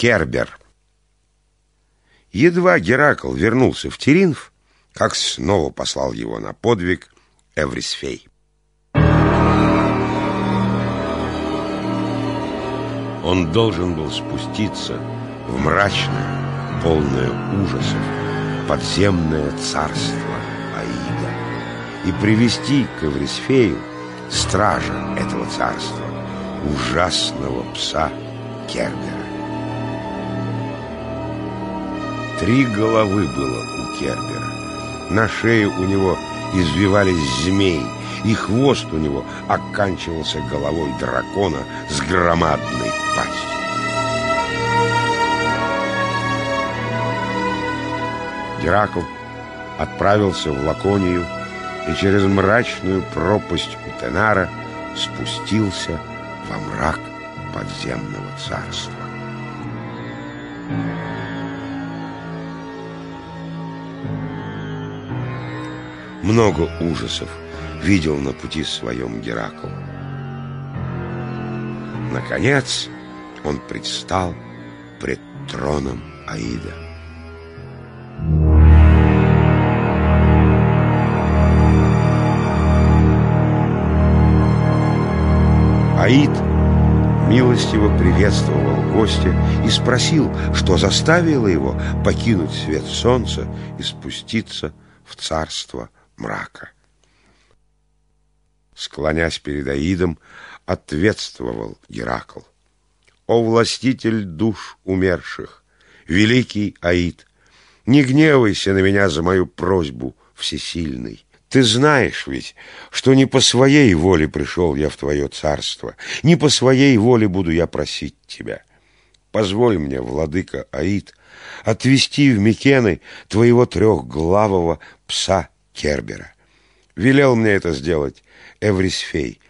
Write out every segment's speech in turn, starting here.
Кербер. Едва Геракл вернулся в Теринф, как снова послал его на подвиг Эврисфей. Он должен был спуститься в мрачное, полное ужасов, подземное царство Аида и привести к Эврисфею стража этого царства, ужасного пса Кербера. Три головы было у Кербера. На шее у него извивались змеи, и хвост у него оканчивался головой дракона с громадной пастью. Геракл отправился в Лаконию и через мрачную пропасть у Тенара спустился во мрак подземного царства. Много ужасов видел на пути своем Геракл. Наконец он предстал пред троном Аида. Аид милостиво приветствовал гостя и спросил, что заставило его покинуть свет солнца и спуститься в царство мрака. Склонясь перед Аидом, ответствовал Геракл. «О властитель душ умерших, великий Аид, не гневайся на меня за мою просьбу, всесильный. Ты знаешь ведь, что не по своей воле пришел я в твое царство, не по своей воле буду я просить тебя. Позволь мне, владыка Аид, отвести в Микены твоего трехглавого пса Кербера. Велел мне это сделать Эврисфей,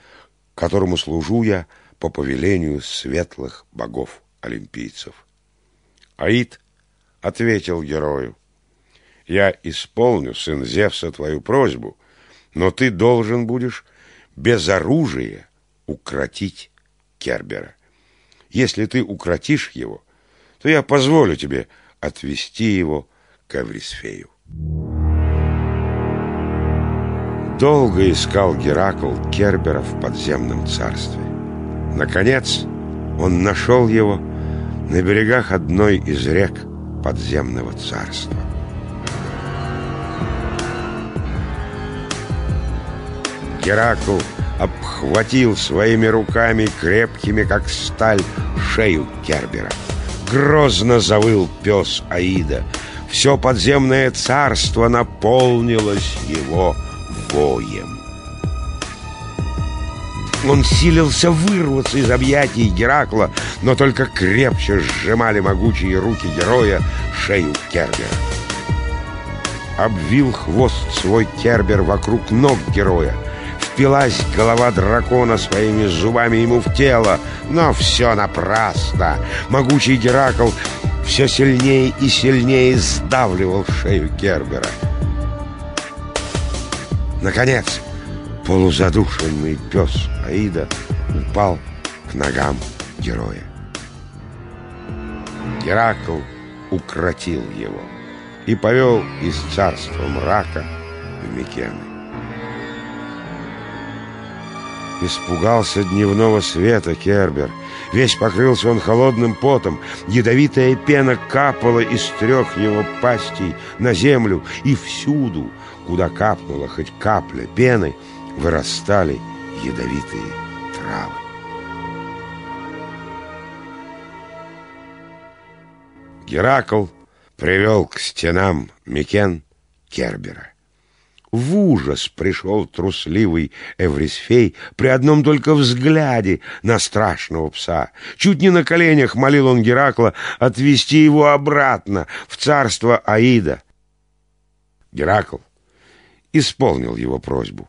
которому служу я по повелению светлых богов-олимпийцев. Аид ответил герою, «Я исполню, сын Зевса, твою просьбу, но ты должен будешь без оружия укротить Кербера. Если ты укротишь его, то я позволю тебе отвести его к Эврисфею». Долго искал Геракл Кербера в подземном царстве. Наконец, он нашел его на берегах одной из рек подземного царства. Геракл обхватил своими руками, крепкими, как сталь, шею Кербера. Грозно завыл пес Аида. Все подземное царство наполнилось его воем. Он силился вырваться из объятий Геракла, но только крепче сжимали могучие руки героя шею Кербера. Обвил хвост свой Кербер вокруг ног героя. Впилась голова дракона своими зубами ему в тело, но все напрасно. Могучий Геракл все сильнее и сильнее сдавливал шею Кербера. Наконец, полузадушенный пес Аида упал к ногам героя. Геракл укротил его и повел из царства мрака в Микены. Испугался дневного света Кербер. Весь покрылся он холодным потом. Ядовитая пена капала из трех его пастей на землю и всюду Куда капнула хоть капля пены, вырастали ядовитые травы. Геракл привел к стенам Микен Кербера. В ужас пришел трусливый Эврисфей при одном только взгляде на страшного пса. Чуть не на коленях молил он Геракла отвести его обратно в царство Аида. Геракл исполнил его просьбу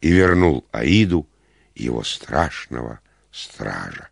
и вернул Аиду его страшного стража.